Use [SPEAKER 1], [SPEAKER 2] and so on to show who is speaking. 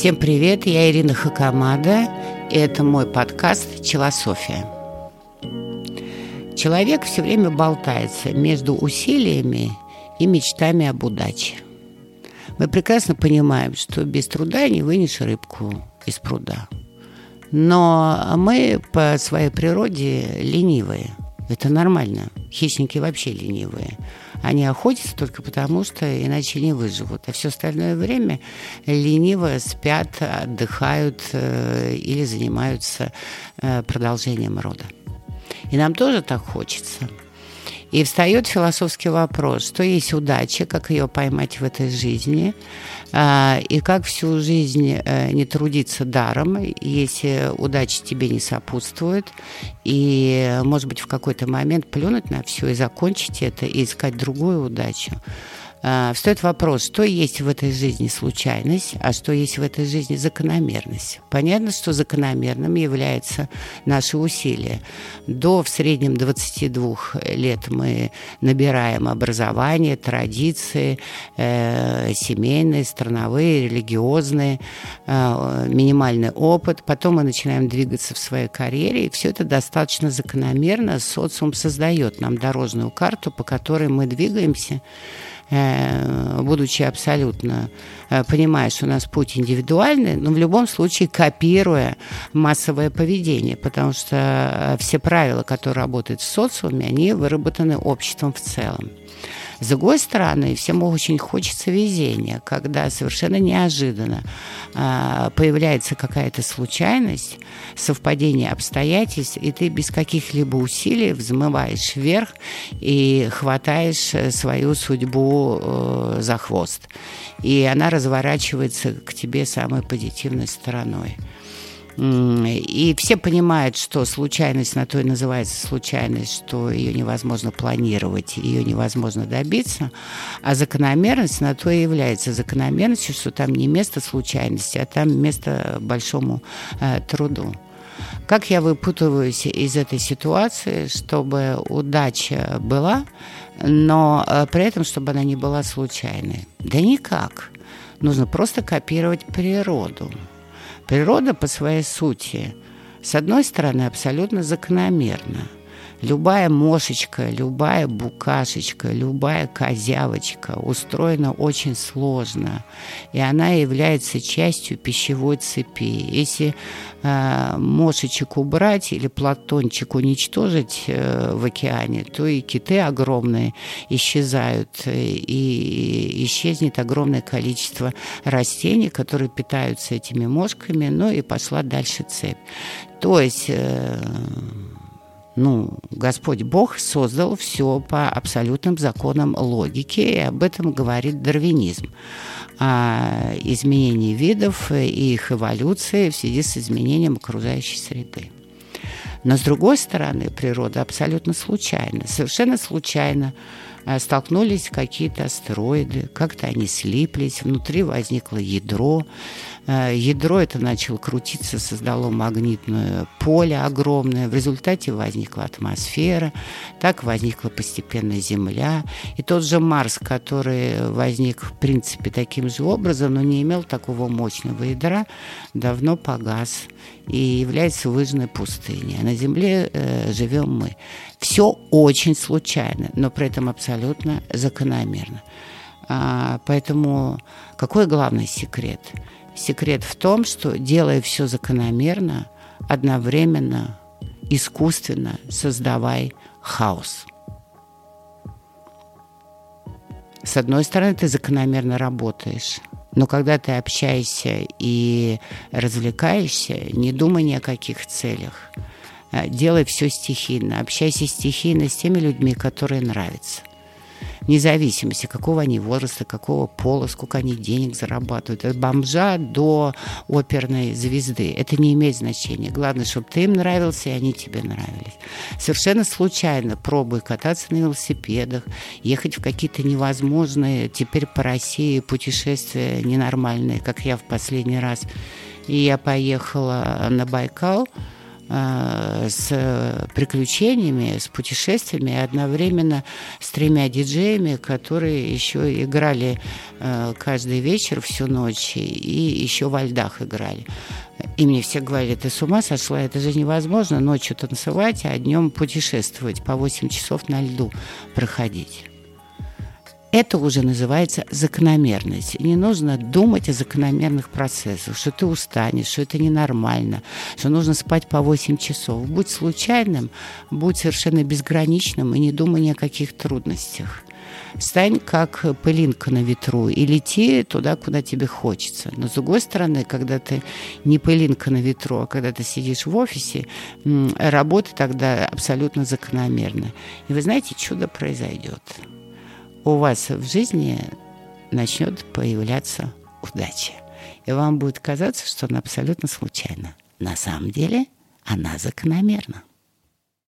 [SPEAKER 1] Всем привет, я Ирина Хакамада, и это мой подкаст «Челософия». Человек все время болтается между усилиями и мечтами об удаче. Мы прекрасно понимаем, что без труда не вынешь рыбку из пруда. Но мы по своей природе ленивые. Это нормально. Хищники вообще ленивые. Они охотятся только потому, что иначе не выживут. А все остальное время лениво спят, отдыхают э, или занимаются э, продолжением рода. И нам тоже так хочется. И встает философский вопрос, что есть удача, как ее поймать в этой жизни, а, и как всю жизнь э, не трудиться даром, если удача тебе не сопутствует, и, может быть, в какой-то момент плюнуть на все и закончить это, и искать другую удачу. А, встает вопрос, что есть в этой жизни случайность, а что есть в этой жизни закономерность. Понятно, что закономерным является наши усилия. До в среднем 22 лет мы набираем образование, традиции, э, семейные, страновые, религиозные, э, минимальный опыт. Потом мы начинаем двигаться в своей карьере, и все это достаточно закономерно. Социум создает нам дорожную карту, по которой мы двигаемся будучи абсолютно э, понимая, что у нас путь индивидуальный, но в любом случае копируя массовое поведение, потому что э, все правила, которые работают в социуме, они выработаны обществом в целом. С другой стороны, всем очень хочется везения, когда совершенно неожиданно э, появляется какая-то случайность, совпадение обстоятельств, и ты без каких-либо усилий взмываешь вверх и хватаешь э, свою судьбу э, за хвост. И она разворачивается к тебе самой позитивной стороной. И все понимают, что случайность на то и называется случайность, что ее невозможно планировать, ее невозможно добиться, а закономерность на то и является закономерностью, что там не место случайности, а там место большому э, труду. Как я выпутываюсь из этой ситуации, чтобы удача была, но э, при этом, чтобы она не была случайной? Да никак. Нужно просто копировать природу. Природа по своей сути, с одной стороны, абсолютно закономерна. Любая мошечка, любая букашечка, любая козявочка устроена очень сложно, и она является частью пищевой цепи. Если э, мошечек убрать или платончик уничтожить э, в океане, то и киты огромные исчезают, и исчезнет огромное количество растений, которые питаются этими мошками, ну и пошла дальше цепь. То есть... Э, ну, Господь Бог создал все по абсолютным законам логики, и об этом говорит дарвинизм. О изменении видов и их эволюции в связи с изменением окружающей среды. Но с другой стороны, природа абсолютно случайна, совершенно случайно Э, столкнулись какие-то астероиды, как-то они слиплись, внутри возникло ядро. Э, ядро это начало крутиться, создало магнитное поле огромное. В результате возникла атмосфера, так возникла постепенно Земля. И тот же Марс, который возник, в принципе, таким же образом, но не имел такого мощного ядра, давно погас и является выжженной пустыней. А на Земле э, живем мы. Все очень случайно, но при этом абсолютно закономерно. А, поэтому какой главный секрет? Секрет в том, что делая все закономерно, одновременно, искусственно создавай хаос. С одной стороны, ты закономерно работаешь, но когда ты общаешься и развлекаешься, не думай ни о каких целях. Э, делай все стихийно, общайся стихийно с теми людьми, которые нравятся. Вне зависимости, какого они возраста, какого пола, сколько они денег зарабатывают. От бомжа до оперной звезды. Это не имеет значения. Главное, чтобы ты им нравился, и они тебе нравились. Совершенно случайно пробуй кататься на велосипедах, ехать в какие-то невозможные теперь по России путешествия ненормальные, как я в последний раз. И я поехала на Байкал, с приключениями, с путешествиями, одновременно с тремя диджеями, которые еще играли э, каждый вечер всю ночь и еще во льдах играли. И мне все говорили, ты с ума сошла, это же невозможно ночью танцевать, а днем путешествовать, по 8 часов на льду проходить. Это уже называется закономерность. Не нужно думать о закономерных процессах, что ты устанешь, что это ненормально, что нужно спать по 8 часов. Будь случайным, будь совершенно безграничным и не думай ни о каких трудностях. Стань как пылинка на ветру и лети туда, куда тебе хочется. Но с другой стороны, когда ты не пылинка на ветру, а когда ты сидишь в офисе, работа тогда абсолютно закономерна. И вы знаете, чудо произойдет у вас в жизни начнет появляться удача. И вам будет казаться, что она абсолютно случайна. На самом деле она закономерна.